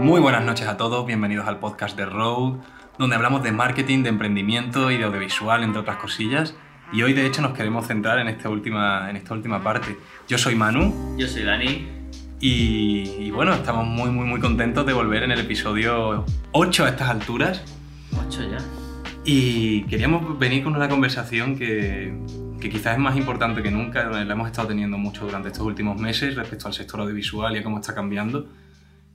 Muy buenas noches a todos, bienvenidos al podcast de Road, donde hablamos de marketing, de emprendimiento y de audiovisual, entre otras cosillas. Y hoy de hecho nos queremos centrar en esta última, en esta última parte. Yo soy Manu. Yo soy Dani. Y, y bueno, estamos muy, muy, muy contentos de volver en el episodio 8 a estas alturas. 8 ya. Y queríamos venir con una conversación que, que quizás es más importante que nunca, la hemos estado teniendo mucho durante estos últimos meses respecto al sector audiovisual y a cómo está cambiando.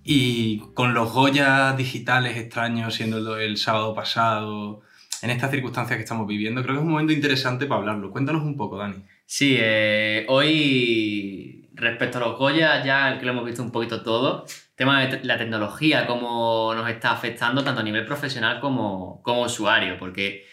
Y con los Goya digitales extraños siendo el, sábado pasado, en estas circunstancias que estamos viviendo, creo que es un momento interesante para hablarlo. Cuéntanos un poco, Dani. Sí, eh, hoy respecto a los Goya, ya que lo hemos visto un poquito todo, tema de la tecnología, cómo nos está afectando tanto a nivel profesional como, como usuario, porque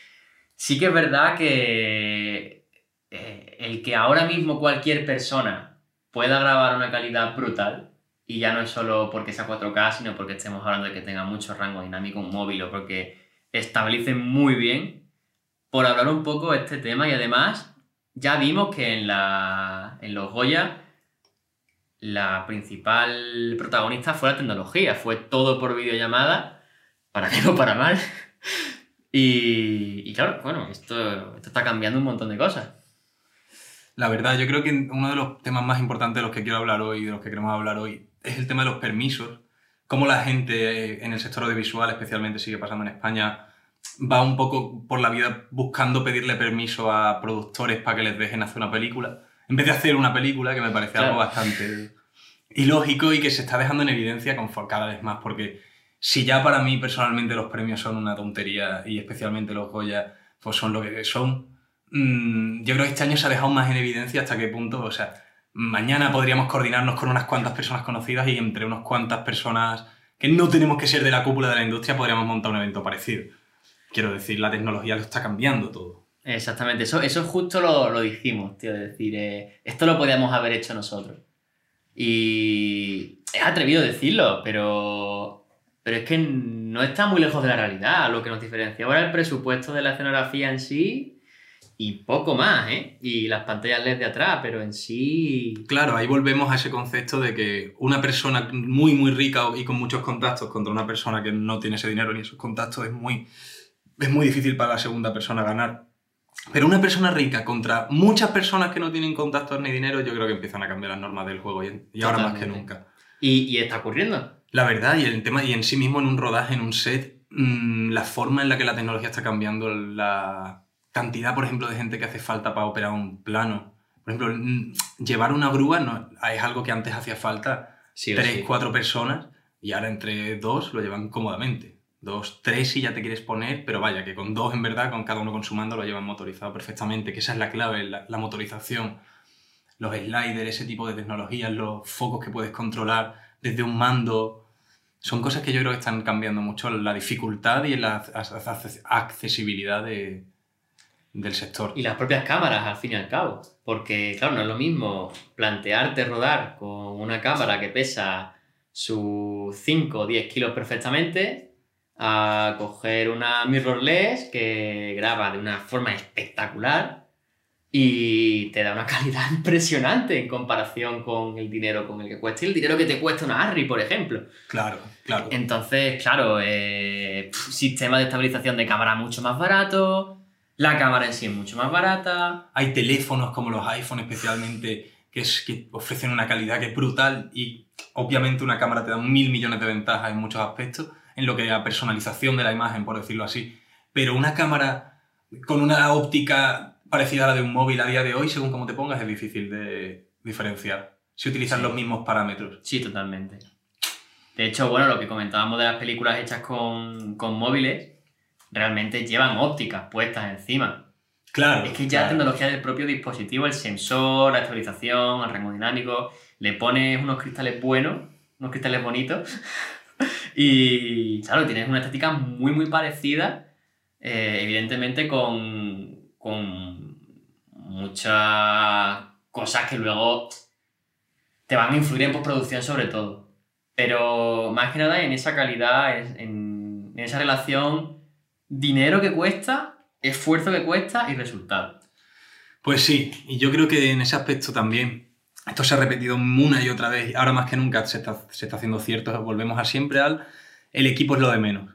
sí que es verdad que eh, el que ahora mismo cualquier persona pueda grabar una calidad brutal, y ya no es solo porque sea 4K, sino porque estemos hablando de que tenga mucho rango dinámico un móvil o porque estabilice muy bien, por hablar un poco de este tema y además ya vimos que en, la, en los Goya la principal protagonista fue la tecnología, fue todo por videollamada, para bien o para mal. Y, y claro, bueno, esto, esto está cambiando un montón de cosas. La verdad, yo creo que uno de los temas más importantes de los que quiero hablar hoy, de los que queremos hablar hoy, es el tema de los permisos. Cómo la gente eh, en el sector audiovisual, especialmente sigue pasando en España, va un poco por la vida buscando pedirle permiso a productores para que les dejen hacer una película. En vez de hacer una película, que me parece algo bastante ilógico y que se está dejando en evidencia con cada vez más, porque si ya para mí personalmente los premios son una tontería y especialmente los Goya pues son lo que son, mm, yo creo que este año se ha dejado más en evidencia hasta qué punto, o sea, mañana podríamos coordinarnos con unas cuantas personas conocidas y entre unas cuantas personas que no tenemos que ser de la cúpula de la industria podríamos montar un evento parecido. Quiero decir, la tecnología lo está cambiando todo. Exactamente, eso, eso justo lo, lo dijimos, tío, es decir, eh, esto lo podíamos haber hecho nosotros. Y es atrevido decirlo, pero, pero es que no está muy lejos de la realidad. Lo que nos diferencia ahora el presupuesto de la escenografía en sí y poco más, ¿eh? Y las pantallas LED de atrás, pero en sí... Claro, ahí volvemos a ese concepto de que una persona muy, muy rica y con muchos contactos contra una persona que no tiene ese dinero ni esos contactos es muy, es muy difícil para la segunda persona ganar. Pero una persona rica contra muchas personas que no tienen contactos ni dinero, yo creo que empiezan a cambiar las normas del juego y, y ahora más que nunca. Y, y está ocurriendo. La verdad, y el tema, y en sí mismo en un rodaje, en un set, mm, la forma en la que la tecnología está cambiando, la cantidad, por ejemplo, de gente que hace falta para operar un plano. Por ejemplo, llevar una grúa no, es algo que antes hacía falta Sí tres, sí. cuatro personas, y ahora entre dos lo llevan cómodamente. Dos, tres si ya te quieres poner, pero vaya, que con dos en verdad, con cada uno con su mando, lo llevan motorizado perfectamente, que esa es la clave, la, la motorización, los sliders, ese tipo de tecnologías, los focos que puedes controlar desde un mando, son cosas que yo creo que están cambiando mucho la dificultad y la ac- ac- accesibilidad de- del sector. Y las propias cámaras, al fin y al cabo. Porque, claro, no es lo mismo plantearte rodar con una cámara que pesa sus 5 o 10 kilos perfectamente a coger una mirrorless que graba de una forma espectacular y te da una calidad impresionante en comparación con el dinero con el que cuesta y el dinero que te cuesta una Arri, por ejemplo. Claro, claro. Entonces, claro, eh, sistema de estabilización de cámara mucho más barato, la cámara en sí es mucho más barata. Hay teléfonos como los iPhone especialmente que, es, que ofrecen una calidad que es brutal y obviamente una cámara te da mil millones de ventajas en muchos aspectos, en lo que a personalización de la imagen, por decirlo así. Pero una cámara con una óptica parecida a la de un móvil a día de hoy, según cómo te pongas, es difícil de diferenciar. Si utilizan Sí. los mismos parámetros. Sí, totalmente. De hecho, bueno, lo que comentábamos de las películas hechas con, con móviles, realmente llevan ópticas puestas encima. Claro. Es que ya la tecnología del propio dispositivo, el sensor, la estabilización, el rango dinámico, le pones unos cristales buenos, unos cristales bonitos, y claro, tienes una estética muy, muy parecida, eh, evidentemente con, con muchas cosas que luego te van a influir en postproducción sobre todo. Pero más que nada en esa calidad, en, en esa relación dinero que cuesta, esfuerzo que cuesta y resultado. Pues sí, y yo creo que en ese aspecto también esto se ha repetido una y otra vez, ahora más que nunca se está, se está haciendo cierto, volvemos a siempre al el equipo es lo de menos.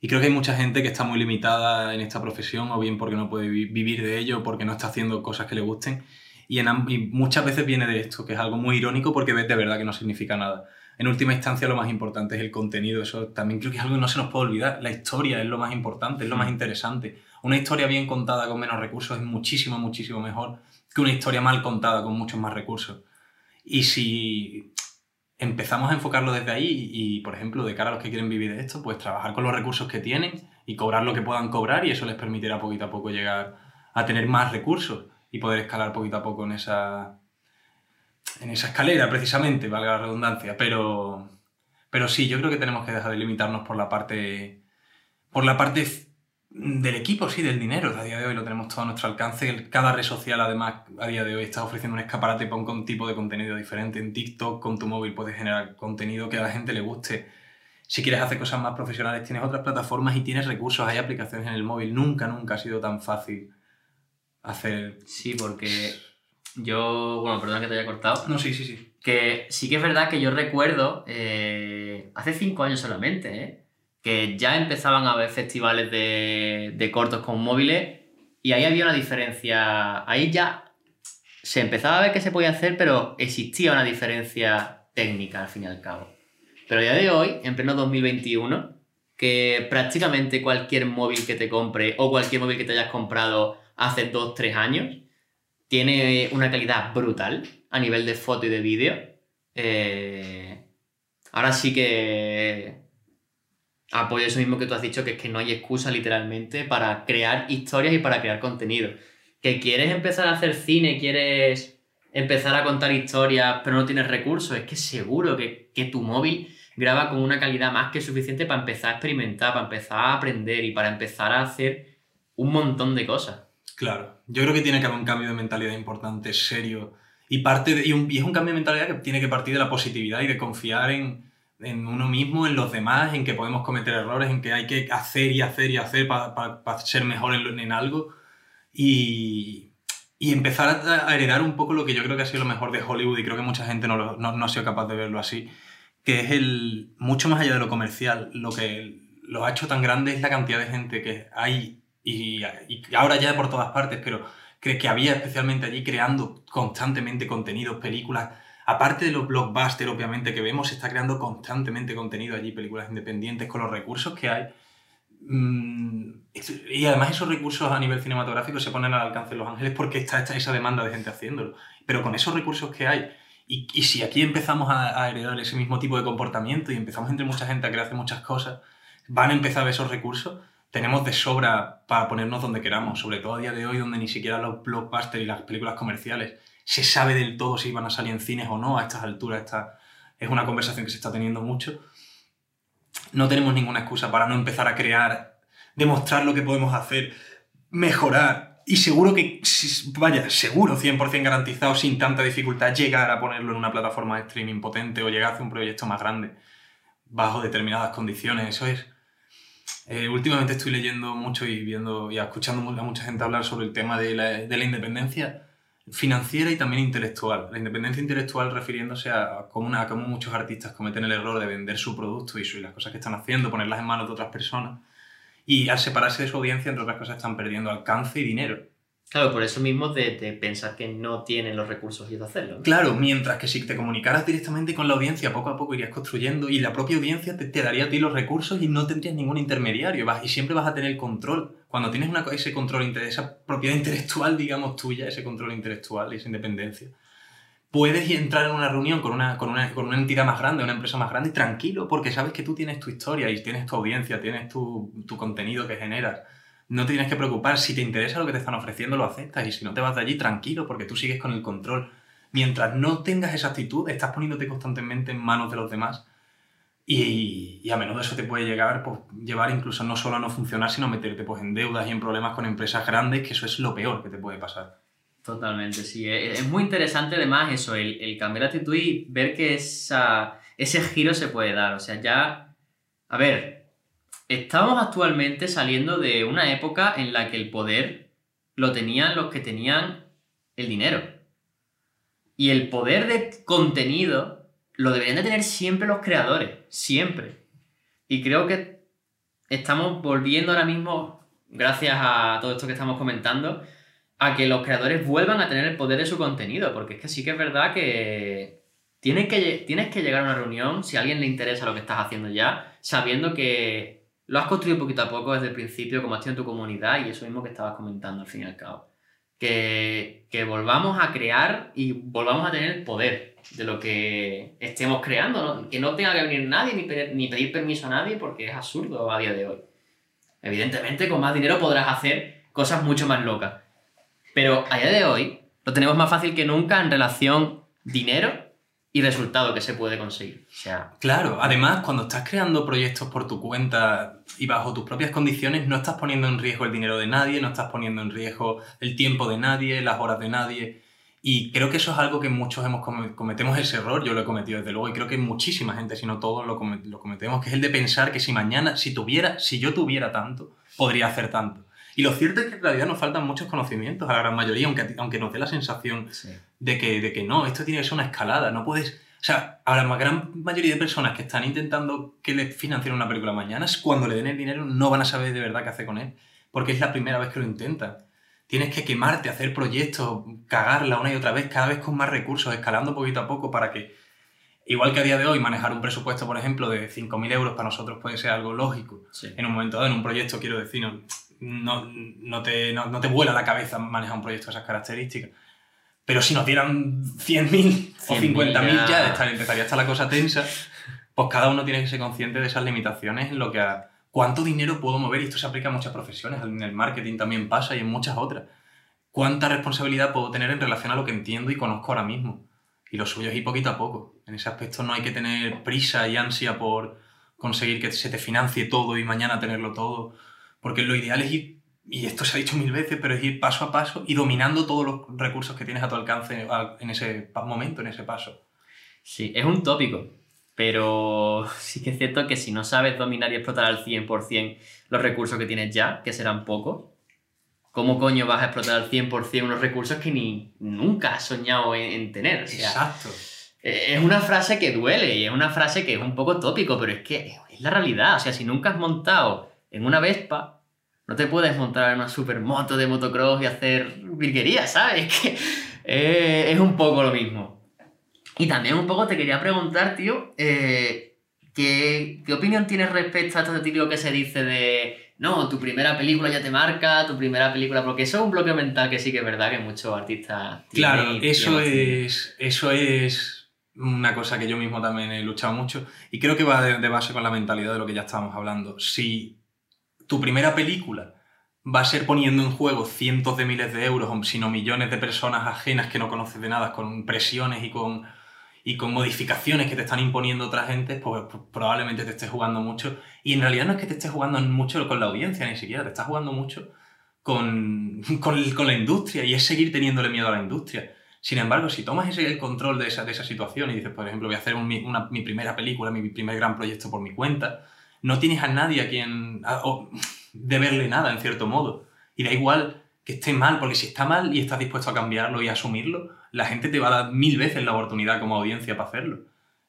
Y creo que hay mucha gente que está muy limitada en esta profesión, o bien porque no puede vivir de ello, porque no está haciendo cosas que le gusten. Y, en, muchas veces viene de esto, que es algo muy irónico porque ves de verdad que no significa nada. En última instancia, lo más importante es el contenido. Eso también creo que es algo que no se nos puede olvidar. La historia es lo más importante, es lo más mm. interesante. Una historia bien contada con menos recursos es muchísimo, muchísimo mejor que una historia mal contada con muchos más recursos. Y si empezamos a enfocarlo desde ahí y, por ejemplo, de cara a los que quieren vivir de esto, pues trabajar con los recursos que tienen y cobrar lo que puedan cobrar y eso les permitirá poquito a poco llegar a tener más recursos y poder escalar poquito a poco en esa, en esa escalera, precisamente, valga la redundancia. Pero, pero sí, yo creo que tenemos que dejar de limitarnos por la parte, por la parte del equipo, sí, del dinero. A día de hoy lo tenemos todo a nuestro alcance. Cada red social, además, a día de hoy está ofreciendo un escaparate para un tipo de contenido diferente. En TikTok, con tu móvil, puedes generar contenido que a la gente le guste. Si quieres hacer cosas más profesionales, tienes otras plataformas y tienes recursos, hay aplicaciones en el móvil. Nunca, nunca ha sido tan fácil hacer. Sí, porque yo. Bueno, perdón que te haya cortado. No, sí, sí, sí. Que sí que es verdad que yo recuerdo, eh, hace cinco años solamente, ¿eh? que ya empezaban a haber festivales de, cortos con móviles y ahí había una diferencia. Ahí ya se empezaba a ver que se podía hacer, pero existía una diferencia técnica al fin y al cabo. Pero a día de hoy, en pleno 2021, que prácticamente cualquier móvil que te compre o cualquier móvil que te hayas comprado hace 2-3 años tiene una calidad brutal a nivel de foto y de vídeo. Eh, ahora sí que apoyo eso mismo que tú has dicho, que es que no hay excusa literalmente para crear historias y para crear contenido. Que quieres empezar a hacer cine, quieres empezar a contar historias, pero no tienes recursos, es que seguro que, que tu móvil graba con una calidad más que suficiente para empezar a experimentar, para empezar a aprender y para empezar a hacer un montón de cosas. Claro, yo creo que tiene que haber un cambio de mentalidad importante, serio. Y, parte y, y es un cambio de mentalidad que tiene que partir de la positividad y de confiar en, en uno mismo, en los demás, en que podemos cometer errores, en que hay que hacer y hacer y hacer para ser mejor en, en algo y, y, empezar a, heredar un poco lo que yo creo que ha sido lo mejor de Hollywood y creo que mucha gente no, no, no, ha sido capaz de verlo así, que es el, mucho más allá de lo comercial, lo que lo ha hecho tan grande es la cantidad de gente que hay y, y ahora ya por todas partes, pero que, que había especialmente allí creando constantemente contenidos, películas, aparte de los blockbusters, obviamente, que vemos, se está creando constantemente contenido allí, películas independientes, con los recursos que hay. Mm, y además esos recursos a nivel cinematográfico se ponen al alcance de Los Ángeles porque está, esa demanda de gente haciéndolo. Pero con esos recursos que hay, y, y si aquí empezamos a, a, heredar ese mismo tipo de comportamiento y empezamos entre mucha gente a crear muchas cosas, van a empezar a ver esos recursos, tenemos de sobra para ponernos donde queramos, sobre todo a día de hoy donde ni siquiera los blockbusters y las películas comerciales se sabe del todo si van a salir en cines o no a estas alturas. Esta es una conversación que se está teniendo mucho. No tenemos ninguna excusa para no empezar a crear, demostrar lo que podemos hacer, mejorar y seguro que, vaya, seguro 100% garantizado, sin tanta dificultad, llegar a ponerlo en una plataforma de streaming potente o llegar a hacer un proyecto más grande bajo determinadas condiciones. Eso es. Eh, últimamente estoy leyendo mucho y viendo y escuchando a mucha gente hablar sobre el tema de la, de la independencia financiera y también intelectual. La independencia intelectual refiriéndose a cómo, cómo muchos artistas cometen el error de vender su producto y, su, y las cosas que están haciendo, ponerlas en manos de otras personas. Y al separarse de su audiencia, entre otras cosas, están perdiendo alcance y dinero. Claro, por eso mismo de, pensar que no tienen los recursos y de hacerlo. Claro, mientras que si te comunicaras directamente con la audiencia, poco a poco irías construyendo y la propia audiencia te, te daría a ti los recursos y no tendrías ningún intermediario vas, y siempre vas a tener control. Cuando tienes una, ese control, esa propiedad intelectual, digamos, tuya, ese control intelectual y esa independencia, puedes entrar en una reunión con una, con una, con una entidad más grande, una empresa más grande, tranquilo, porque sabes que tú tienes tu historia y tienes tu audiencia, tienes tu, tu contenido que generas no te tienes que preocupar. Si te interesa lo que te están ofreciendo, lo aceptas. Y si no te vas de allí, tranquilo, porque tú sigues con el control. Mientras no tengas esa actitud, estás poniéndote constantemente en manos de los demás. Y, a menudo eso te puede llegar, pues, llevar incluso no solo a no funcionar, sino meterte pues, en deudas y en problemas con empresas grandes, que eso es lo peor que te puede pasar. Totalmente, sí. Es muy interesante además eso, el, cambiar actitud y ver que esa, ese giro se puede dar. O sea, ya, a ver, Estamos actualmente saliendo de una época en la que el poder lo tenían los que tenían el dinero. Y el poder de contenido lo deberían de tener siempre los creadores, siempre. Y creo que estamos volviendo ahora mismo, gracias a todo esto que estamos comentando, a que los creadores vuelvan a tener el poder de su contenido, porque es que sí que es verdad que tienes que, tienes que llegar a una reunión, si a alguien le interesa lo que estás haciendo ya, sabiendo que lo has construido poquito a poco desde el principio, como has tenido en tu comunidad, y eso mismo que estabas comentando al fin y al cabo. Que, que volvamos a crear y volvamos a tener el poder de lo que estemos creando, que no tenga que venir nadie ni, ni pedir permiso a nadie porque es absurdo a día de hoy. Evidentemente, con más dinero podrás hacer cosas mucho más locas. Pero a día de hoy lo tenemos más fácil que nunca en relación dinero y resultado que se puede conseguir. O sea, claro, además, cuando estás creando proyectos por tu cuenta y bajo tus propias condiciones, no estás poniendo en riesgo el dinero de nadie, no estás poniendo en riesgo el tiempo de nadie, las horas de nadie. Y creo que eso es algo que muchos hemos cometemos ese error, yo lo he cometido desde luego, y creo que muchísima gente, si no todos, lo, cometemos, que es el de pensar que si mañana, si tuviera, si yo tuviera tanto, podría hacer tanto. Y lo cierto es que en realidad nos faltan muchos conocimientos a la gran mayoría, aunque, aunque nos dé la sensación de, que, de que no, esto tiene que ser una escalada, no puedes... O sea, a la gran mayoría de personas que están intentando que les financien una película mañana, cuando le den el dinero no van a saber de verdad qué hacer con él, porque es la primera vez que lo intentan tienes que quemarte, hacer proyectos, cagarla una y otra vez, cada vez con más recursos, escalando poquito a poco para que, igual que a día de hoy, manejar un presupuesto, por ejemplo, de 5.000 euros para nosotros puede ser algo lógico. En un momento dado, en un proyecto, quiero decir, no, no, te, no, te vuela la cabeza manejar un proyecto de esas características. Pero si nos dieran 100.000 o 50.000 ya, empezaría a estar la cosa tensa. Pues cada uno tiene que ser consciente de esas limitaciones en lo que a, ¿Cuánto dinero puedo mover? Y esto se aplica a muchas profesiones, en el marketing también pasa y en muchas otras. ¿Cuánta responsabilidad puedo tener en relación a lo que entiendo y conozco ahora mismo? Y lo suyo es ir poquito a poco. En ese aspecto no hay que tener prisa y ansia por conseguir que se te financie todo y mañana tenerlo todo. Porque lo ideal es ir, y esto se ha dicho mil veces, pero es ir paso a paso y dominando todos los recursos que tienes a tu alcance en ese momento, en ese paso. Sí, es un tópico. Pero sí que es cierto que si no sabes dominar y explotar al 100% los recursos que tienes ya, que serán pocos, ¿cómo coño vas a explotar al 100% unos recursos que ni nunca has soñado en, tener? Exacto. Es una frase que duele y es una frase que es un poco tópico, pero es que es la realidad. O sea, si nunca has montado en una Vespa, no te puedes montar en una supermoto de motocross y hacer virguerías, ¿sabes? Es que eh, es un poco lo mismo. Y también un poco te quería preguntar, tío, eh, ¿qué, opinión tienes respecto a esto típico que se dice de, no, tu primera película ya te marca, tu primera película, porque eso es un bloque mental que sí que es verdad que muchos artistas... Claro, eso es, eso es una cosa que yo mismo también he luchado mucho y creo que va de, base con la mentalidad de lo que ya estábamos hablando. Si tu primera película va a ser poniendo en juego cientos de miles de euros, sino millones de personas ajenas que no conoces de nada, con presiones y con y con modificaciones que te están imponiendo otra gente, pues, pues, probablemente te estés jugando mucho. Y en realidad no es que te estés jugando mucho con la audiencia, ni siquiera, te estás jugando mucho con, con, la industria y es seguir teniéndole miedo a la industria. Sin embargo, si tomas ese, el control de esa, de esa situación y dices, por ejemplo, voy a hacer mi primera película, mi primer gran proyecto por mi cuenta, no tienes a nadie a quien de verle nada, en cierto modo. Y da igual que esté mal, porque si está mal y estás dispuesto a cambiarlo y asumirlo, la gente te va a dar mil veces la oportunidad como audiencia para hacerlo.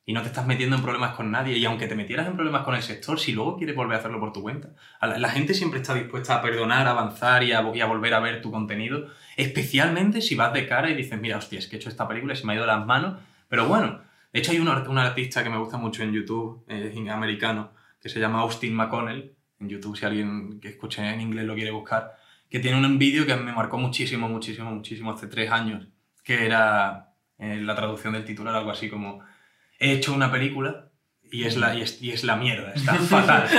Y no te estás metiendo en problemas con nadie. Y aunque te metieras en problemas con el sector, si luego quieres volver a hacerlo por tu cuenta, la, gente siempre está dispuesta a perdonar, a avanzar y a, volver a ver tu contenido. Especialmente si vas de cara y dices, mira, hostia, es que he hecho esta película y se me ha ido las manos. Pero bueno, de hecho hay un, un artista que me gusta mucho en YouTube, eh, americano, que se llama Austin McConnell. En YouTube, si alguien que escuche en inglés lo quiere buscar que tiene un vídeo que me marcó muchísimo, muchísimo, muchísimo hace tres años, que era eh, la traducción del titular, algo así como, he hecho una película y es la, y es, la mierda, está fatal.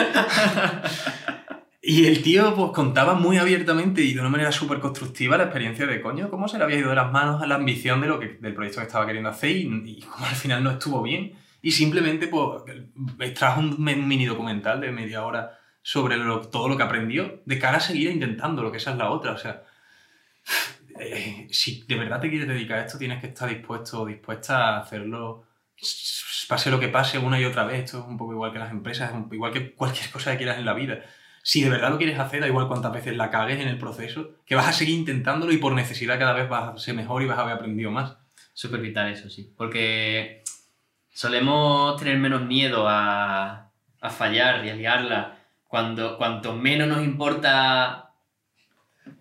y el tío pues contaba muy abiertamente y de una manera súper constructiva la experiencia de coño, cómo se le había ido de las manos a la ambición de lo que, del proyecto que estaba queriendo hacer y, y cómo al final no estuvo bien. Y simplemente pues trajo un mini documental de media hora sobre todo lo que aprendió de cara a seguir intentando, lo que esa es la otra. O sea, eh, si de verdad te quieres dedicar a esto, tienes que estar dispuesto o dispuesta a hacerlo, pase lo que pase una y otra vez. Esto es un poco igual que las empresas, igual que cualquier cosa que quieras en la vida. Si de verdad lo quieres hacer, da igual cuántas veces la cagues en el proceso, que vas a seguir intentándolo y por necesidad cada vez vas a ser mejor y vas a haber aprendido más. Súper vital eso, sí. Porque solemos tener menos miedo a, a fallar y a liarla cuando cuanto menos nos importa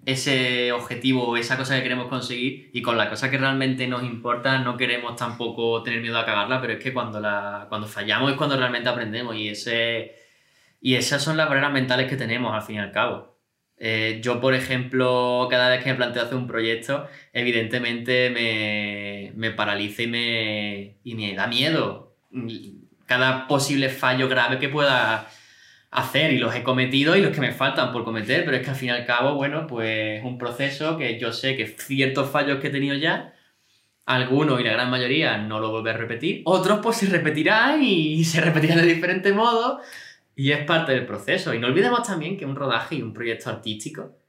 ese objetivo o esa cosa que queremos conseguir y con la cosa que realmente nos importa no queremos tampoco tener miedo a cagarla, pero es que cuando, la, cuando fallamos es cuando realmente aprendemos y, ese, y esas son las barreras mentales que tenemos al fin y al cabo. Eh, yo, por ejemplo, cada vez que me planteo hacer un proyecto, evidentemente me, me paraliza y me, y me da miedo. Cada posible fallo grave que pueda hacer y los he cometido y los que me faltan por cometer, pero es que al fin y al cabo, bueno, pues es un proceso que yo sé que ciertos fallos que he tenido ya, algunos y la gran mayoría no lo vuelvo a repetir, otros pues se repetirán y se repetirán de diferente modo y es parte del proceso. Y no olvidemos también que un rodaje y un proyecto artístico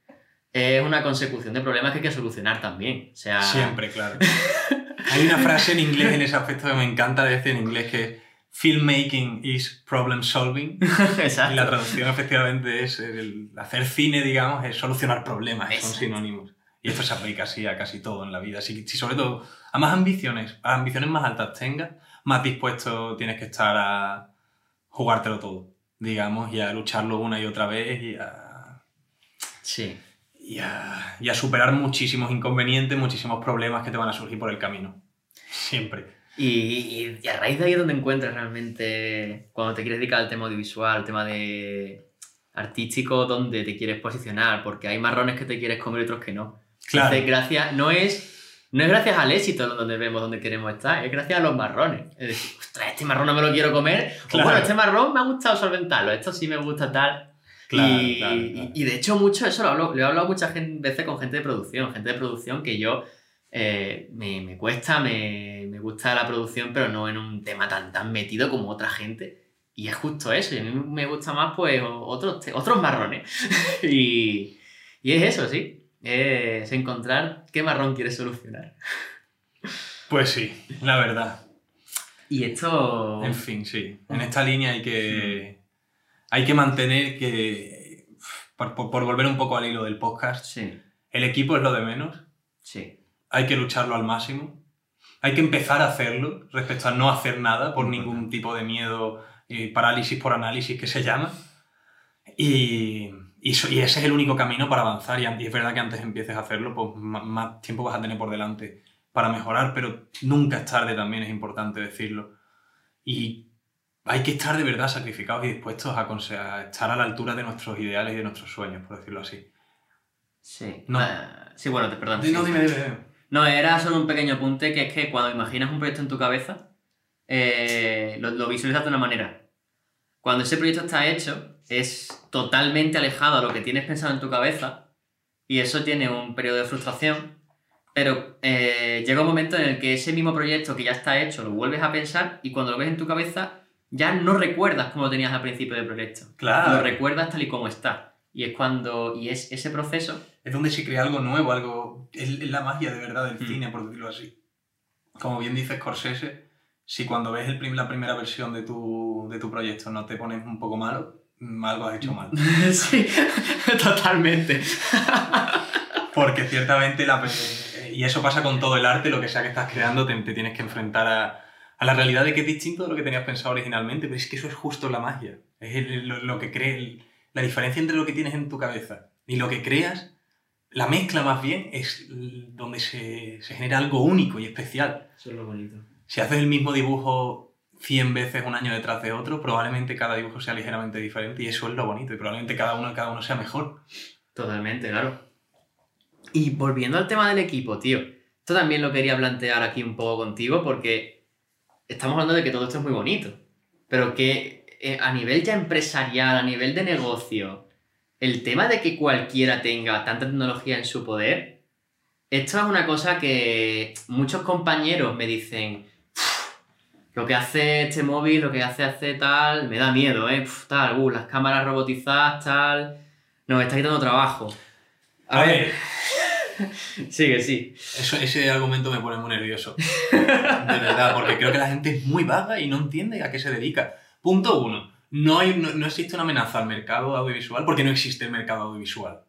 es una consecución de problemas que hay que solucionar también. O sea... Siempre, claro. hay una frase en inglés en ese aspecto que me encanta decir en inglés que filmmaking is problem solving. Exacto. Y la traducción efectivamente es el hacer cine, digamos, es solucionar problemas, son sinónimos. Y esto se aplica así a casi todo en la vida. Si, si sobre todo a más ambiciones, a ambiciones más altas tengas, más dispuesto tienes que estar a jugártelo todo, digamos, y a lucharlo una y otra vez y a... Sí. Y a, y a superar muchísimos inconvenientes, muchísimos problemas que te van a surgir por el camino. Siempre. Y, y, a raíz de ahí es donde encuentras realmente, cuando te quieres dedicar al tema audiovisual, al tema de artístico, donde te quieres posicionar, porque hay marrones que te quieres comer y otros que no. Claro. Entonces, gracias, no es, no es gracias al éxito donde vemos donde queremos estar, es gracias a los marrones. Es decir, ostras, este marrón no me lo quiero comer, Claro. o bueno, este marrón me ha gustado solventarlo, esto sí me gusta tal. Claro, y, claro, y- de hecho, mucho eso lo, hablo, lo he hablado muchas veces con gente de producción, gente de producción que yo eh, me, me cuesta, me, me gusta la producción, pero no en un tema tan, tan metido como otra gente. Y es justo eso, y a mí me gusta más pues otros, otros marrones. y, y es eso, sí, es encontrar qué marrón quieres solucionar. Pues sí, la verdad. Y esto... En fin, sí. En esta línea hay que, hay que mantener que, por, por- volver un poco al hilo del podcast, Sí, el equipo es lo de menos, sí, hay que lucharlo al máximo, hay que empezar a hacerlo respecto a no hacer nada por ningún tipo de miedo, eh, parálisis por análisis que se llama. Y, y, eso- y ese es el único camino para avanzar. Y, es verdad que antes empieces a hacerlo, pues más, tiempo vas a tener por delante para mejorar, pero nunca es tarde también, es importante decirlo. Y hay que estar de verdad sacrificados y dispuestos a, estar a la altura de nuestros ideales y de nuestros sueños, por decirlo así. sí. No. Ah, sí, bueno, te perdón. No, sí. dime, dime, dime. No, era solo un pequeño apunte que es que cuando imaginas un proyecto en tu cabeza, eh, lo, lo visualizas de una manera. Cuando ese proyecto está hecho, es totalmente alejado a lo que tienes pensado en tu cabeza y eso tiene un periodo de frustración, pero eh, llega un momento en el que ese mismo proyecto que ya está hecho lo vuelves a pensar y cuando lo ves en tu cabeza ya no recuerdas cómo lo tenías al principio del proyecto. Claro. Lo recuerdas tal y como está. Y es cuando, y es ese proceso es donde se crea algo nuevo, algo. Es, la magia de verdad del Mm. cine, por decirlo así. Como bien dice Scorsese, si cuando ves el prim- la primera versión de tu, de tu proyecto no te pones un poco malo, algo has hecho mal. sí, totalmente. Porque ciertamente, la, pe- y eso pasa con todo el arte, lo que sea que estás creando, te, te tienes que enfrentar a, a la realidad de que es distinto de lo que tenías pensado originalmente, pero es que eso es justo la magia. Es el- lo, lo que cree, la diferencia entre lo que tienes en tu cabeza y lo que creas, la mezcla más bien es donde se, se genera algo único y especial. Eso es lo bonito. Si haces el mismo dibujo 100 veces un año detrás de otro, probablemente cada dibujo sea ligeramente diferente y eso es lo bonito y probablemente cada uno, cada uno sea mejor. Totalmente, claro. Y volviendo al tema del equipo, tío. Esto también lo quería plantear aquí un poco contigo porque estamos hablando de que todo esto es muy bonito. Pero que eh, a nivel ya empresarial, a nivel de negocio, el tema de que cualquiera tenga tanta tecnología en su poder, esto es una cosa que muchos compañeros me dicen, "Uf, lo que hace este móvil, lo que hace hace tal, me da miedo, ¿eh? Uf, tal, uh, las cámaras robotizadas, tal, nos está quitando trabajo. A ver, sigue, sí. Eso, ese argumento me pone muy nervioso. De verdad, porque creo que la gente es muy vaga y no entiende a qué se dedica. Punto uno. No, hay, no, no existe una amenaza al mercado audiovisual porque no existe el mercado audiovisual.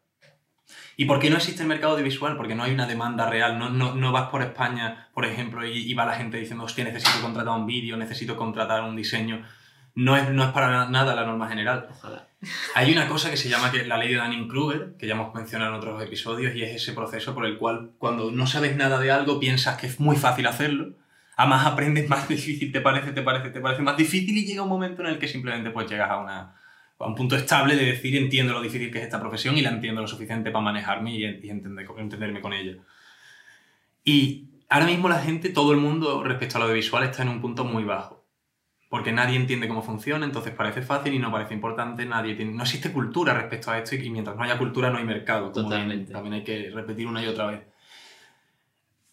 ¿Y por qué no existe el mercado audiovisual? Porque no hay una demanda real. No, no, no vas por España, por ejemplo, y, y va la gente diciendo, hostia, necesito contratar un vídeo, necesito contratar un diseño. No es, no es para nada la norma general. Ojalá. Hay una cosa que se llama que la ley de Dunning-Kruger, que ya hemos mencionado en otros episodios, y es ese proceso por el cual cuando no sabes nada de algo piensas que es muy fácil hacerlo, a más aprendes, más difícil te parece, te parece, te parece más difícil y llega un momento en el que simplemente pues llegas a, una, a un punto estable de decir entiendo lo difícil que es esta profesión y la entiendo lo suficiente para manejarme y, y entender, entenderme con ella. Y ahora mismo la gente, todo el mundo respecto a lo audiovisual está en un punto muy bajo porque nadie entiende cómo funciona, entonces parece fácil y no parece importante, nadie tiene, no existe cultura respecto a esto y mientras no haya cultura no hay mercado, como Totalmente. también hay que repetir una y otra vez.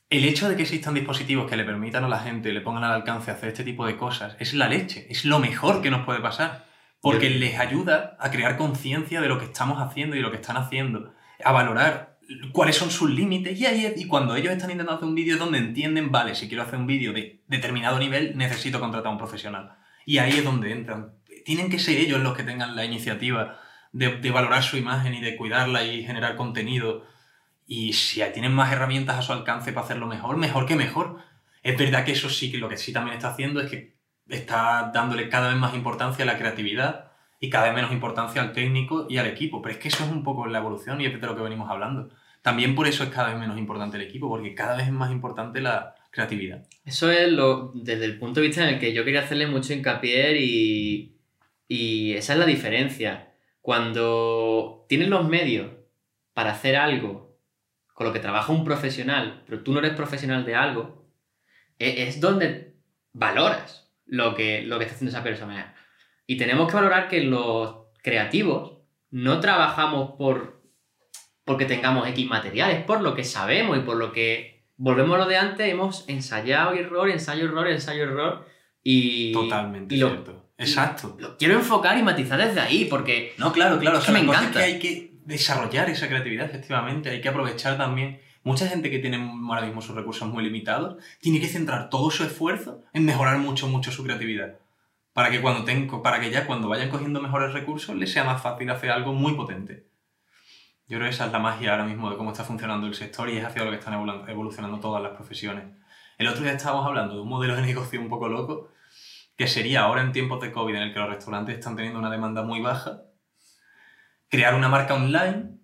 El hecho de que existan dispositivos que le permitan a la gente, le pongan al alcance hacer este tipo de cosas, es la leche, es lo mejor que nos puede pasar, porque Yo- les ayuda a crear conciencia de lo que estamos haciendo y lo que están haciendo, a valorar cuáles son sus límites y ahí y cuando ellos están intentando hacer un vídeo es donde entienden, vale, si quiero hacer un vídeo de determinado nivel necesito contratar a un profesional. Y ahí es donde entran. Tienen que ser ellos los que tengan la iniciativa de, de valorar su imagen y de cuidarla y generar contenido. Y si tienen más herramientas a su alcance para hacerlo mejor, mejor que mejor. Es verdad que eso sí que lo que sí también está haciendo es que está dándole cada vez más importancia a la creatividad y cada vez menos importancia al técnico y al equipo. Pero es que eso es un poco la evolución y es de lo que venimos hablando. También por eso es cada vez menos importante el equipo, porque cada vez es más importante la creatividad. Eso es lo, desde el punto de vista en el que yo quería hacerle mucho hincapié y, y esa es la diferencia. Cuando tienes los medios para hacer algo con lo que trabaja un profesional, pero tú no eres profesional de algo, e- es donde valoras lo que, lo que está haciendo esa persona. Y tenemos que valorar que los creativos no trabajamos por porque tengamos X materiales, por lo que sabemos y por lo que volvemos a lo de antes, hemos ensayado y error, ensayo, error, ensayo, error. Y, Totalmente y lo, cierto. Exacto. lo quiero enfocar y matizar desde ahí, porque No, claro, claro. O sea, Me cosa es encanta. que hay que desarrollar esa creatividad, efectivamente. Hay que aprovechar también. Mucha gente que tiene ahora mismo sus recursos muy limitados tiene que centrar todo su esfuerzo en mejorar mucho, mucho su creatividad. Para que, cuando para que ya cuando vayan cogiendo mejores recursos les sea más fácil hacer algo muy potente. Yo creo que esa es la magia ahora mismo de cómo está funcionando el sector y es hacia lo que están evolu- evolucionando todas las profesiones. El otro día estábamos hablando de un modelo de negocio un poco loco, que sería ahora en tiempos de COVID en el que los restaurantes están teniendo una demanda muy baja, crear una marca online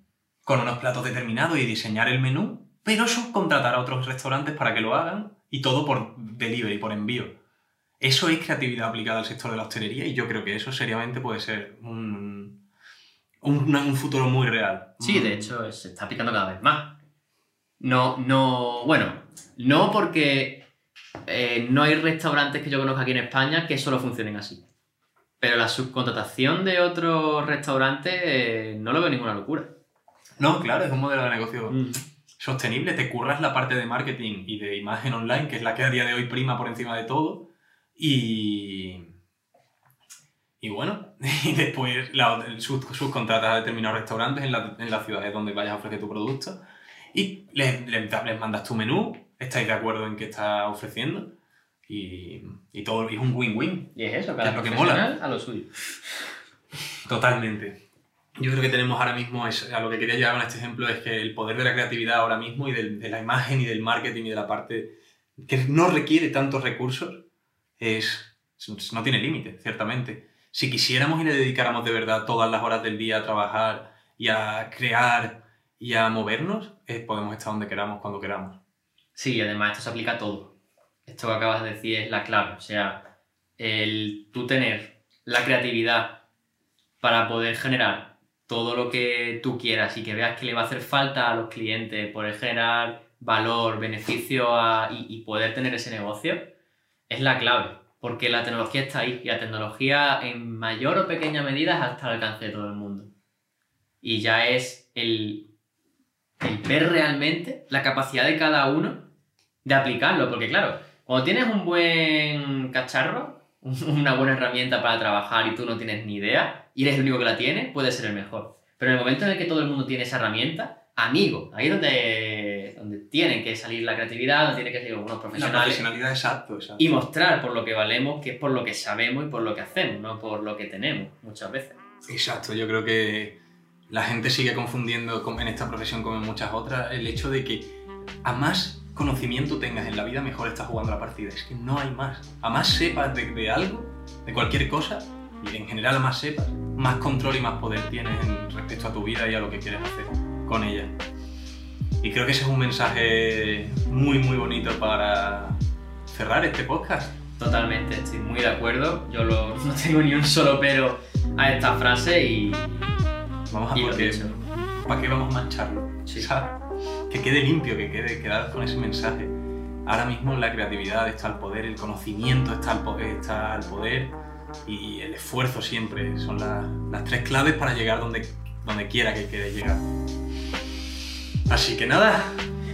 con unos platos determinados y diseñar el menú, pero subcontratar a otros restaurantes para que lo hagan y todo por delivery, por envío. Eso es creatividad aplicada al sector de la hostelería y yo creo que eso seriamente puede ser un, un, un futuro muy real. sí, Mm. de hecho se está aplicando cada vez más. No, no, bueno, no porque eh, no hay restaurantes que yo conozca aquí en España que solo funcionen así. Pero la subcontratación de otros restaurantes eh, no lo veo ninguna locura. No, claro, es un modelo de negocio Mm. Sostenible, te curras la parte de marketing y de imagen online, que es la que a día de hoy prima por encima de todo, y... Y bueno, y después la, sus, subcontratas a determinados restaurantes en, la- en las ciudades donde vayas a ofrecer tu producto y les, les, les mandas tu menú, estáis de acuerdo en qué estás ofreciendo y, y todo y es un win-win. Y es eso, Es cada lo que profesional a lo suyo. Totalmente. Yo creo que tenemos ahora mismo, a lo que quería llegar con este ejemplo, es que el poder de la creatividad ahora mismo y de la imagen y del marketing y de la parte que no requiere tantos recursos, es, no tiene límite, ciertamente. Si quisiéramos y le dedicáramos de verdad todas las horas del día a trabajar y a crear y a movernos, eh, podemos estar donde queramos, cuando queramos. Sí, además esto se aplica a todo. Esto que acabas de decir es la clave. O sea, el tú tener la creatividad para poder generar todo lo que tú quieras y que veas que le va a hacer falta a los clientes, poder generar valor, beneficio a- y, y poder tener ese negocio, es la clave. Porque la tecnología está ahí y la tecnología en mayor o pequeña medida es hasta el alcance de todo el mundo. Y ya es el, el ver realmente la capacidad de cada uno de aplicarlo, porque claro, cuando tienes un buen cacharro, una buena herramienta para trabajar y tú no tienes ni idea, y eres el único que la tiene, puede ser el mejor. Pero en el momento en el que todo el mundo tiene esa herramienta, amigo, ahí es donde, donde tiene que salir la creatividad, donde tiene que salir unos La profesionales profesionalidad, exacto, exacto. y mostrar por lo que valemos, que es por lo que sabemos y por lo que hacemos, no por lo que tenemos muchas veces. Exacto, yo creo que la gente sigue confundiendo en esta profesión como en muchas otras el hecho de que a más conocimiento tengas en la vida, mejor estás jugando la partida. Es que no hay más. A más sepas de, de algo, de cualquier cosa, y en general a más sepas, más control y más poder tienes en respecto a tu vida y a lo que quieres hacer con ella. Y creo que ese es un mensaje muy, muy bonito para cerrar este podcast. Totalmente, estoy muy de acuerdo. Yo lo- no tengo ni un solo pero a esta frase y, Vamos a y lo porque, dicho. ¿Para qué vamos a mancharlo? Sí. ¿Sabes? Que quede limpio, que quede quedar con ese mensaje. Ahora mismo la creatividad está al poder, el conocimiento está al poder, está al poder y el esfuerzo siempre son la- las tres claves para llegar donde, donde quiera que quede llegar. Así que nada,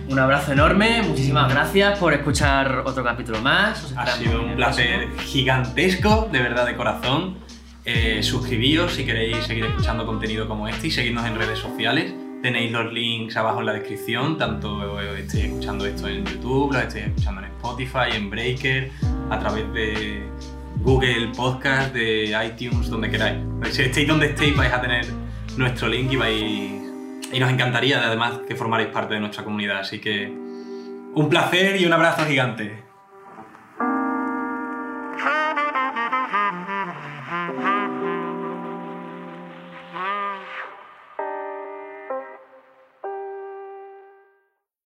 Un abrazo enorme, muchísimas gracias por escuchar otro capítulo más. Ha sido un placer gigantesco, de verdad de corazón. Eh, suscribíos si queréis seguir escuchando contenido como este y seguirnos en redes sociales. Tenéis los links abajo en la descripción, tanto estéis escuchando esto en YouTube, lo estéis escuchando en Spotify, en Breaker, a través de Google Podcast, de iTunes, donde queráis. Si estéis donde estéis vais a tener nuestro link y vais... Y nos encantaría además que formarais parte de nuestra comunidad, así que un placer y un abrazo gigante.